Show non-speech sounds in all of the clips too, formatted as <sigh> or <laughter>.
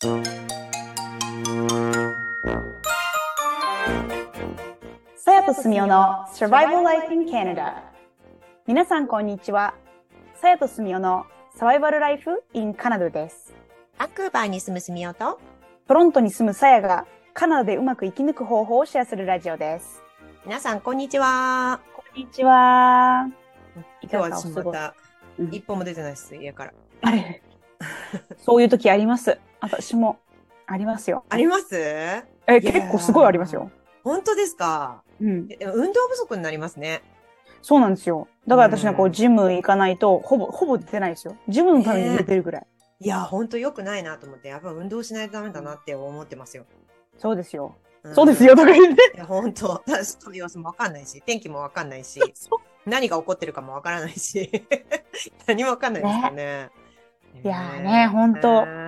さやとすみおの Survival Life in Canada 皆さんこんにちは。さやとすみおのサバイバルライフ in カナダです。バンクーバーに住むすみおと、トロントに住むさやがカナダでうまく生き抜く方法をシェアするラジオです。皆さんこんにちは。こんにちは。今日は私またうん。一歩も出てないです、家から。あれ？<laughs> そういう時あります。私もありますよ。あります？え結構すごいありますよ。本当ですか？うん。え運動不足になりますね。そうなんですよ。だから私なん。かこううんジム行かないとほぼほぼ出てないですよ。ジムのために出てるぐらい、いや、本当良くないなと思って、やっぱ運動しないとダメだなって思ってますよ。そうですよ、ん。そうですよ。とか言って。いや、本当。私の様子もわかんないし、天気もわかんないし、<laughs> 何が起こってるかもわからないし、<laughs> 何もわかんないですよね。いやーね本当ね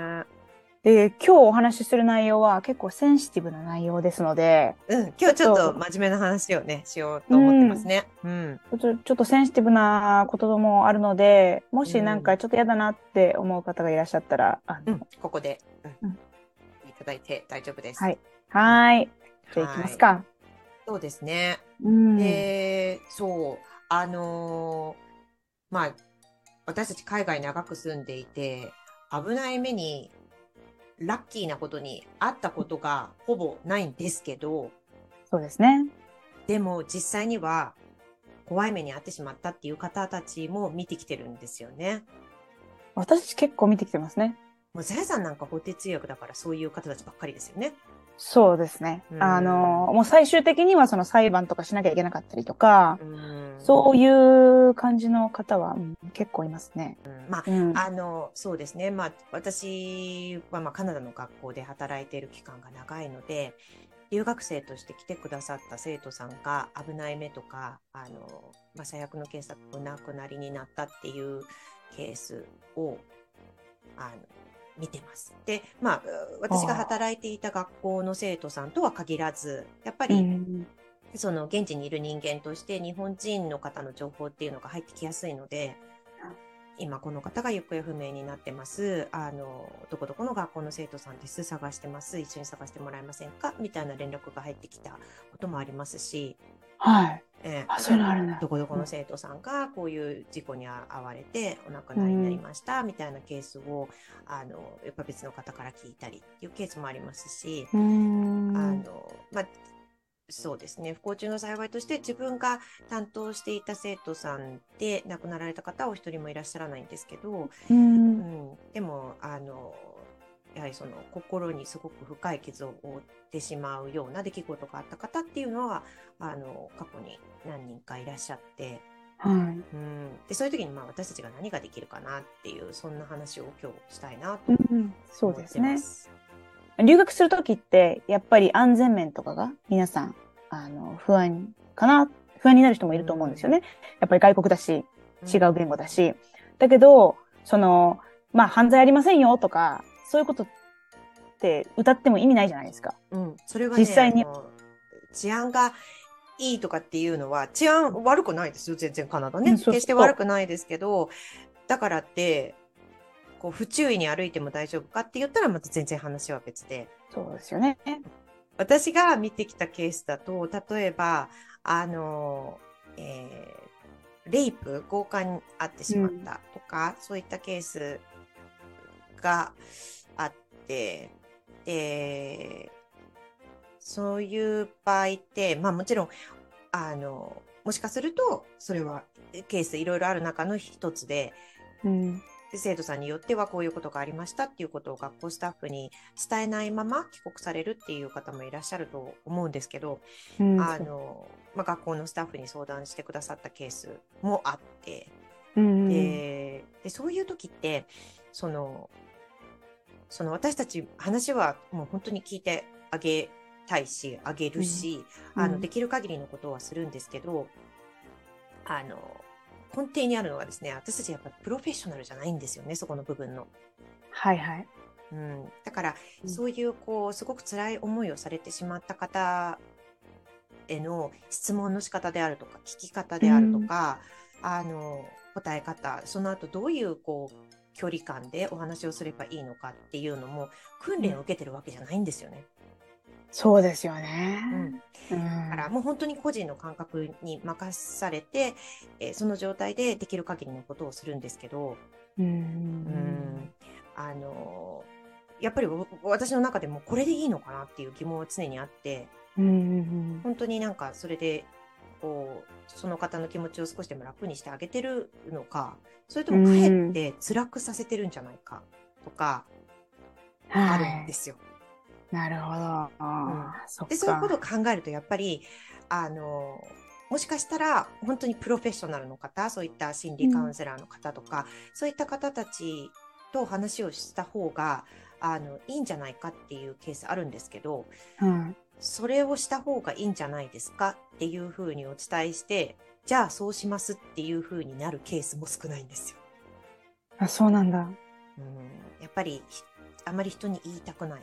で、今日お話しする内容は結構センシティブな内容ですので、うん、今日ちょっと真面目な話をね、しようと思ってますね。うん。ちょちょっとセンシティブなこともあるので、もしなんかちょっと嫌だなって思う方がいらっしゃったら、あのうん、ここで、うんうんいただいて大丈夫です。はいはーい。じゃあ行きますか。そうですね。うん。で、そう、あのーまあ、私たち海外長く住んでいて、危ない目に、ラッキーなことにあったことがほぼないんですけど、そうですね。でも実際には怖い目に遭ってしまったっていう方たちも見てきてるんですよね。私結構見てきてますね。もう、ザヤさんなんか法定通訳だからそういう方たちばっかりですよね。そうですね。うんあの、もう最終的にはその裁判とかしなきゃいけなかったりとか、うんそういう感じの方は、うん結構いますね。うんまあうん。あのそうですね、まあ、私はまあカナダの学校で働いている期間が長いので留学生として来てくださった生徒さんが危ない目とかあの、まあ、最悪のケースだとお亡くなりになったっていうケースをあの見てます。で、まあ、私が働いていた学校の生徒さんとは限らずやっぱり、うんその現地にいる人間として日本人の方の情報っていうのが入ってきやすいので、今この方が行方不明になってます。あの、どこどこの学校の生徒さんです。探してます。一緒に探してもらえませんか？みたいな連絡が入ってきたこともありますし、はい。ええあ、そういうのあるね。どこどこの生徒さんがこういう事故に遭われてお亡くなりになりましたみたいなケースを、あの、やっぱ別の方から聞いたりっていうケースもありますし、うーん。あの、まあ、そうですね。不幸中の幸いとして自分が担当していた生徒さんで亡くなられた方はお一人もいらっしゃらないんですけど、う。うんん、でも、あの、やはりその心にすごく深い傷を負ってしまうような出来事があった方っていうのは、あの、過去に何人かいらっしゃって、はい。うん、で、そういう時にまあ私たちが何ができるかなっていう、そんな話を今日したいなとうん、そう思ってですねま。す。留学するときって、やっぱり安全面とかが皆さん、あの、不安かな、不安になる人もいると思うんですよね。やっぱり外国だし、違う言語だし。だけど、その、まあ犯罪ありませんよとか、そういうことって歌っても意味ないじゃないですか。うん、それはね、実際に治安がいいとかっていうのは、治安悪くないですよ、全然カナダね。決して悪くないですけど、だからって、こう、不注意に歩いても大丈夫かって言ったら、また全然話は別で。そうですよね。私が見てきたケースだと、例えば、あの、えーレイプ、強姦に遭ってしまったとか、そういったケースがあって、で、そういう場合って、まあもちろん、あの、もしかすると、それはケースいろいろある中の一つで、うん。で生徒さんによってはこういうことがありましたっていうことを学校スタッフに伝えないまま帰国されるっていう方もいらっしゃると思うんですけど、うんあの、まあ、学校のスタッフに相談してくださったケースもあって、うんででそういう時ってそのその私たち話はもう本当に聞いてあげたいしあげるし、あのうん。うんできる限りのことはするんですけどあの根底にあるのがですね私たちやっぱプロフェッショナルじゃないんですよねそこの部分の。はいはい。うん、だから、うんそういうこうすごく辛い思いをされてしまった方への質問の仕方であるとか聞き方であるとか、あの答え方その後どういうこう距離感でお話をすればいいのかっていうのも訓練を受けてるわけじゃないんですよね。そうですよね。うん、だからもう本当に個人の感覚に任されて、えー、その状態でできる限りのことをするんですけど、うん、うん。あのやっぱり私の中でもこれでいいのかなっていう疑問は常にあって、うん本当になんかそれでこうその方の気持ちを少しでも楽にしてあげてるのかそれともかえって辛くさせてるんじゃないかとかあるんですよ。はいなるほど。うん、でそういうことを考えるとやっぱりあのもしかしたら本当にプロフェッショナルの方そういった心理カウンセラーの方とか、うん、そういった方たちと話をした方があのいいんじゃないかっていうケースあるんですけど、うん、それをした方がいいんじゃないですかっていうふうにお伝えしてじゃあそうしますっていうふうになるケースも少ないんですよ。あそうなんだ。うん、やっぱりあまり人に言いたくない。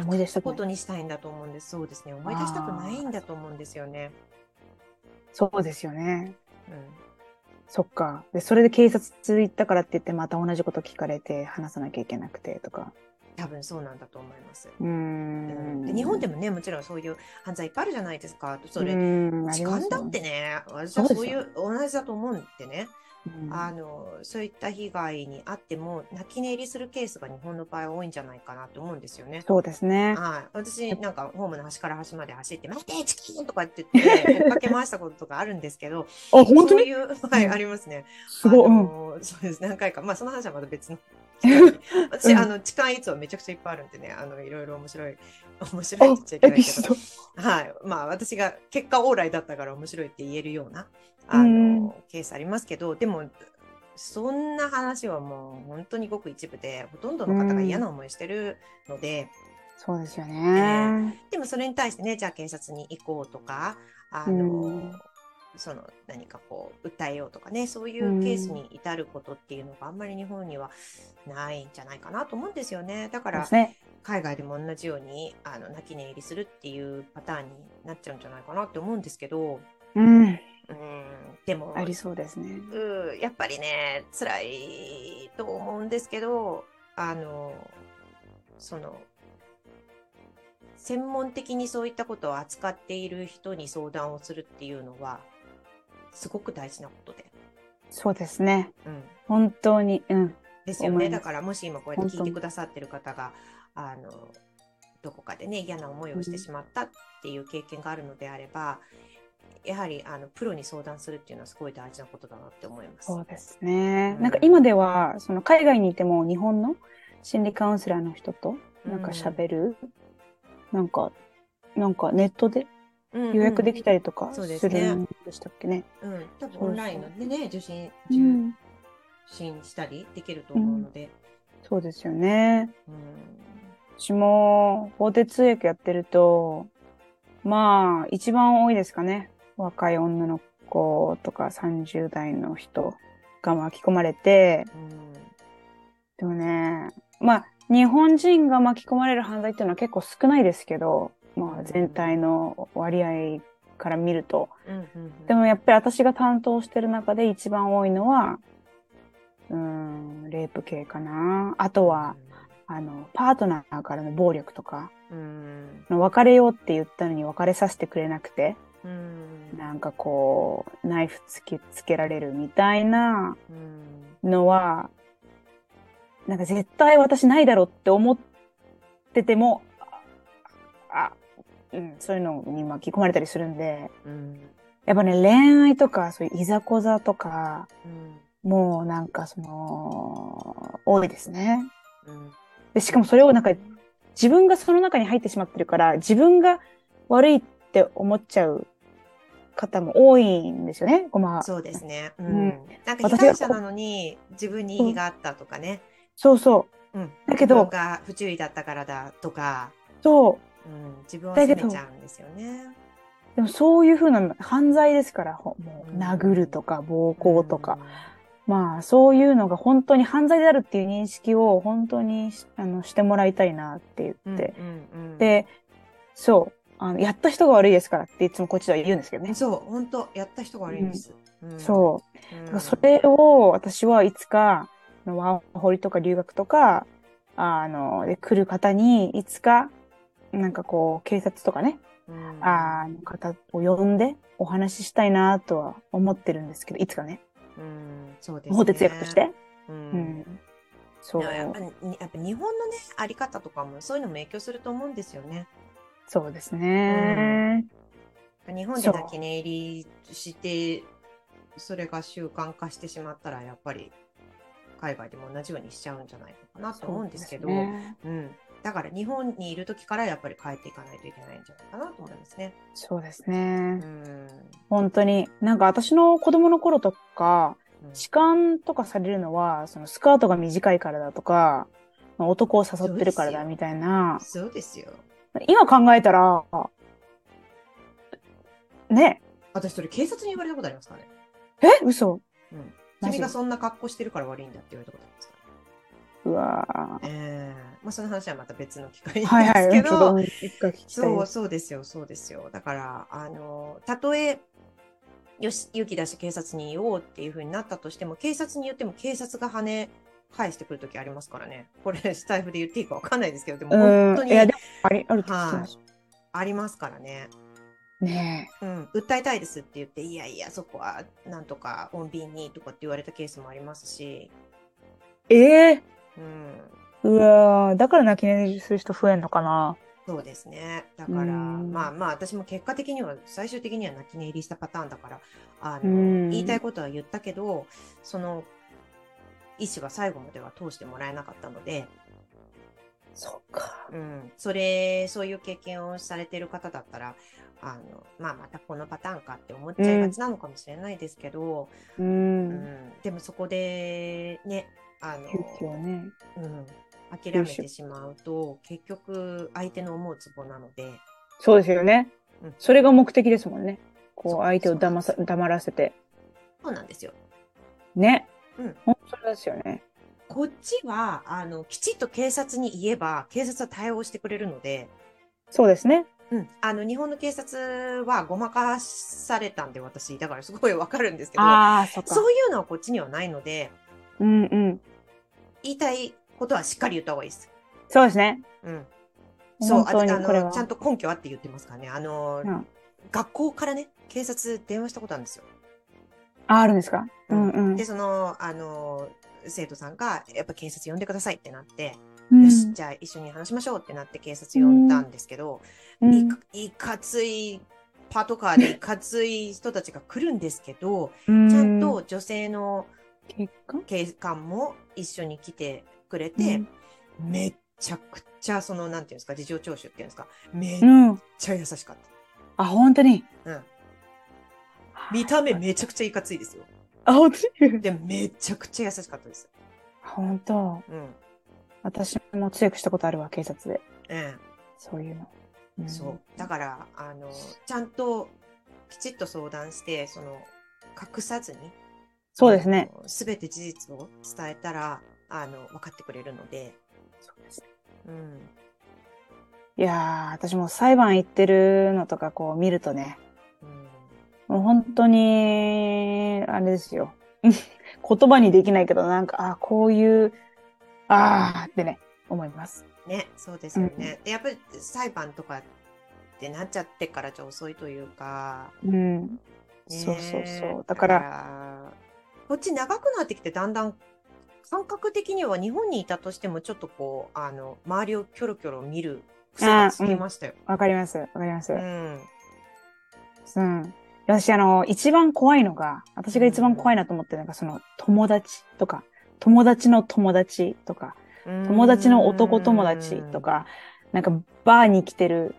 思い出したことにしたいんだと思うんです。そうですね。思い出したくないんだと思うんですよね。そうですよね。うん。そっか。で、それで警察行ったからって言ってまた同じこと聞かれて話さなきゃいけなくてとか。多分そうなんだと思います。うんで日本でもね、もちろんそういう犯罪いっぱいあるじゃないですか。それ、時間だってね、私はそういう同じだと思うんでね。あのそういった被害にあっても泣き寝入りするケースが日本の場合は多いんじゃないかなと思うんですよね。そうですね。はい、私なんかホームの端から端まで走って「待ってチキン!」とかって言って追っかけ回したこととかあるんですけどあ本当に？そういうはい、ありますね。すごい、うん、そうです何回かまあその話はまた別の <laughs> 私、あの、痴漢いつはめちゃくちゃいっぱいあるんでね、あの、いろいろ面白い、<laughs> 面白いって言っちゃいけないけど、はい。まあ、私が結果オーライだったから面白いって言えるような、あの、ケースありますけど、でも、そんな話はもう本当にごく一部で、ほとんどの方が嫌な思いしてるので、そうですよね、でもそれに対してね、じゃあ警察に行こうとか、あの、その何かこう訴えようとかねそういうケースに至ることっていうのがあんまり日本にはないんじゃないかなと思うんですよね。だから、ね、海外でも同じようにあの泣き寝入りするっていうパターンになっちゃうんじゃないかなって思うんですけど、うん、うん。でもありそうですね。うやっぱりね辛いと思うんですけどあのその専門的にそういったことを扱っている人に相談をするっていうのはすごく大事なことで。そうですね。うん、本当に、うん。ですよね。だからもし今こうやって聞いてくださってる方が、あの、どこかでね、嫌な思いをしてしまったっていう経験があるのであれば、うん、やはりあのプロに相談するっていうのはすごい大事なことだなって思います。そうですね。うん、なんか今では、その海外にいても日本の心理カウンセラーの人となんか喋る、うん、なんか、なんかネットで予約できたりとかするんでしたっけね。うん、多分オンラインでね、受診、受診したりできると思うので。そうですよね。うん、私も法廷通訳やってると、まあ、一番多いですかね。若い女の子とか30代の人が巻き込まれて、うん、でもね、まあ、日本人が巻き込まれる犯罪っていうのは結構少ないですけど、まあ、全体の割合から見ると、でもやっぱり私が担当してる中で一番多いのはうんレイプ系かな。あとは、あのパートナーからの暴力とか、別れようって言ったのに別れさせてくれなくて、なんかこうナイフつけつけられるみたいなのは、なんか絶対私ないだろうって思っててもあうん、そういうのに巻き込まれたりするんで、うん、やっぱね、恋愛とか、そういういざこざとか、うん、もうなんかその、多いですね。うん、で、しかもそれをなんか、自分がその中に入ってしまってるから、自分が悪いって思っちゃう方も多いんですよね、ごま。そうですね。うん。なんか被害者なのに自分に非があったとかね。そうそう。うん。だけど。が不注意だったからだとか。そう。うん、自分を責めちゃうんですよね。でもそういうふうな犯罪ですから、もう殴るとか暴行とか、うん、まあそういうのが本当に犯罪であるっていう認識を本当にあのしてもらいたいなって言って、うんうんうん、で、そう、あのやった人が悪いですからっていつもこっちでは言うんですけどね。そう、本当やった人が悪いんです。そう。それを私はいつかワーホリとか留学とか、あの、で来る方に、いつか、なんかこう、警察とかね、うんあの方を呼んでお話ししたいなとは思ってるんですけど、いつかね、うん、そうですね。法として。う。うんん。そうい。ややっぱやっぱ日本のね、あり方とかもそういうのも影響すると思うんですよね。そうですね。日本で泣き寝入りして、それが習慣化してしまったら、やっぱり海外でも同じようにしちゃうんじゃないのかなと思うんですけど、そうねうん。だから日本にいる時からやっぱり変えていかないといけないんじゃないかなと思いますね。そうですうね。ん。本当に。なんか私の子供の頃とか、うん痴漢とかされるのは、そのスカートが短いからだとか、男を誘ってるからだみたいな。そうですよ。今考えたら、ね、私それ警察に言われたことありますからね。え？嘘うん。君がそんな格好してるから悪いんだって言われたことあります。うわええまあその話はまた別の機会。ですけど、ちょっと一回聞きたいそう、です。そうですよ、そうですよ。だから、あの、たとえ、よし、勇気出して警察に言おうっていう風になったとしても、警察に言っても警察が跳ね返してくるときありますからね。これ、スタイフで言っていいかわかんないですけど、でもうん。本当にあり、あると聞きます。ありますからね。ねうん、訴えたいですって言って、いやいや、そこはなんとか穏便にとかって言われたケースもありますし、え。ええうん、うわー。だから泣き寝入りする人増えんのかな。そうですね。だから、うん。まあまあ、私も結果的には、最終的には泣き寝入りしたパターンだから、あの、うん。言いたいことは言ったけど、その、意思は最後までは通してもらえなかったので、そっか。うん、それ、そういう経験をされてる方だったら、あの、まあまたこのパターンかって思っちゃいがちなのかもしれないですけど、う。うん。でもそこで、ね、あの、ね。うん、諦めてしまうと、結局相手の思うツボなので、そうですよねうん。それが目的ですもんね。こう、相手を騙さ、黙らせて。そうなんですよ。ね。うん。本当ですよね。こっちは、あの、きちっと警察に言えば、警察は対応してくれるので、そうですね。うん。あの、日本の警察はごまかされたんで、私。だからすごいわかるんですけど、ああ、そっか。そういうのはこっちにはないので、うんうん。言いたいことはしっかり言った方がいいです。そうですね。うん。そう、あの、ちゃんと根拠あって言ってますからね。あの、うん学校からね、警察電話したことあるんですよ。あ、あるんですか？うんうんで、。その、あの、生徒さんが、やっぱ警察呼んでくださいってなって、うんよし、じゃあ一緒に話しましょうってなって警察呼んだんですけど、うんいかいかつい、パトカーでいかつい人たちが来るんですけど、うんちゃんと女性の警官も一緒に来てくれて、めっちゃくちゃ、その、なんていうんですか、事情聴取っていうんですか、めっうん。うん。ちゃ優しかっあ、本当に？た。うん。見た目めちゃくちゃいかついですよ。あ、本当に？で、めちゃくちゃ優しかったです。本当？うん。私も強くしたことあるわ、警察で。えそういうの。え、んそう。だから、あの、ちゃんときちっと相談して、その、隠さずに、そうですね。すべて事実を伝えたら、あの、分かってくれるので、そうですねうん。いやー、私も裁判行ってるのとかこう見るとね、うんもう本当に、あれですよ。<laughs> 言葉にできないけど、なんか、あこういう、あーってね、思います。ね、そうですよね。で、やっぱり裁判とかってなっちゃってからじゃ遅いというか、うん。ねそうそうそう。だから、らこっち長くなってきて、だんだん感覚的には日本にいたとしても、ちょっとこう、あの、周りをキョロキョロ見る癖がつきましたよ。わかります。わかります。うん。うん。私、あの、一番怖いのが、私が一番怖いなと思ってるのが、その、友達とか、友達の友達とか、友達の男友達とか、なんか、バーに来てる、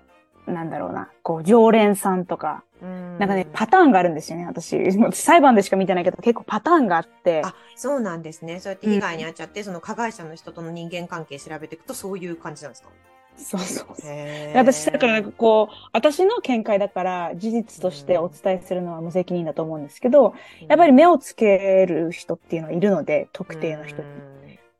なんだろうな、こう、常連さんとか、うん、なんかね、パターンがあるんですよね、私。私裁判でしか見てないけど、結構パターンがあって、あ、そうなんですね。そうやって被害に遭っちゃって、その加害者の人との人間関係調べていくと、そういう感じなんですか？そうそう私、だから、こう、私の見解だから、事実としてお伝えするのは無責任だと思うんですけど、やっぱり目をつける人っていうのはいるので、特定の人に。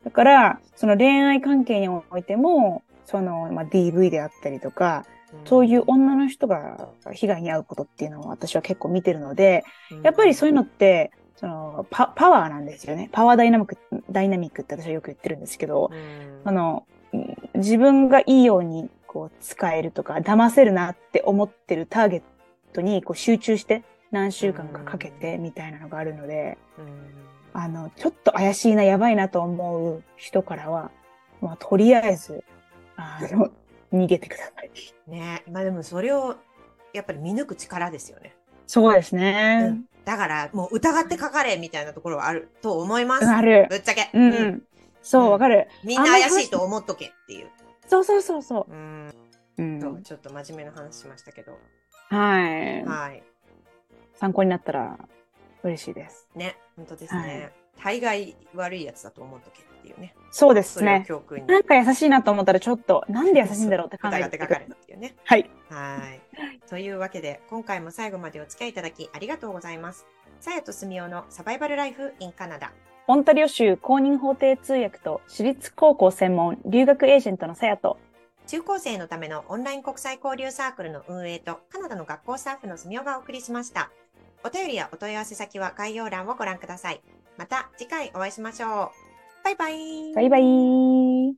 だから、その恋愛関係においても、その、まあ、DV であったりとか、そういう女の人が被害に遭うことっていうのを私は結構見てるので、やっぱりそういうのって、そのパ、パワーなんですよね。パワーダイナミック、ダイナミックって私はよく言ってるんですけど、うん。あの、うん自分がいいようにこう使えるとか、騙せるなって思ってるターゲットにこう集中して何週間かかけてみたいなのがあるので、うん。あの、ちょっと怪しいな、やばいなと思う人からは、まあ、とりあえず、あの、逃げてください。ねまあでもそれをやっぱり見抜く力ですよね。そうですうねん。だからもう疑ってかかれみたいなところはあると思います。あるぶ。っちゃけ。うん、ううんん。そう、わかる。みんな怪しいと思っとけっていう。そうそうそうそうんう。うん。そうちょっと真面目な話しましたけど。はい。はい。参考になったら嬉しいです。ね、本当ですね。大概悪いやつだと思っとけっていうね。そうですね。教訓に。なんか優しいなと思ったらちょっと、なんで優しいんだろうって考えてかかれっていうね。はい。はい。というわけで、今回も最後までお付き合いいただきありがとうございます。さやとすみおのサバイバルライフ in カナダ。オンタリオ州公認法廷通訳と私立高校専門留学エージェントのさやと、中高生のためのオンライン国際交流サークルの運営とカナダの学校スタッフのすみおがお送りしました。お便りやお問い合わせ先は概要欄をご覧ください。また次回お会いしましょう。バイバイ。バイバイ。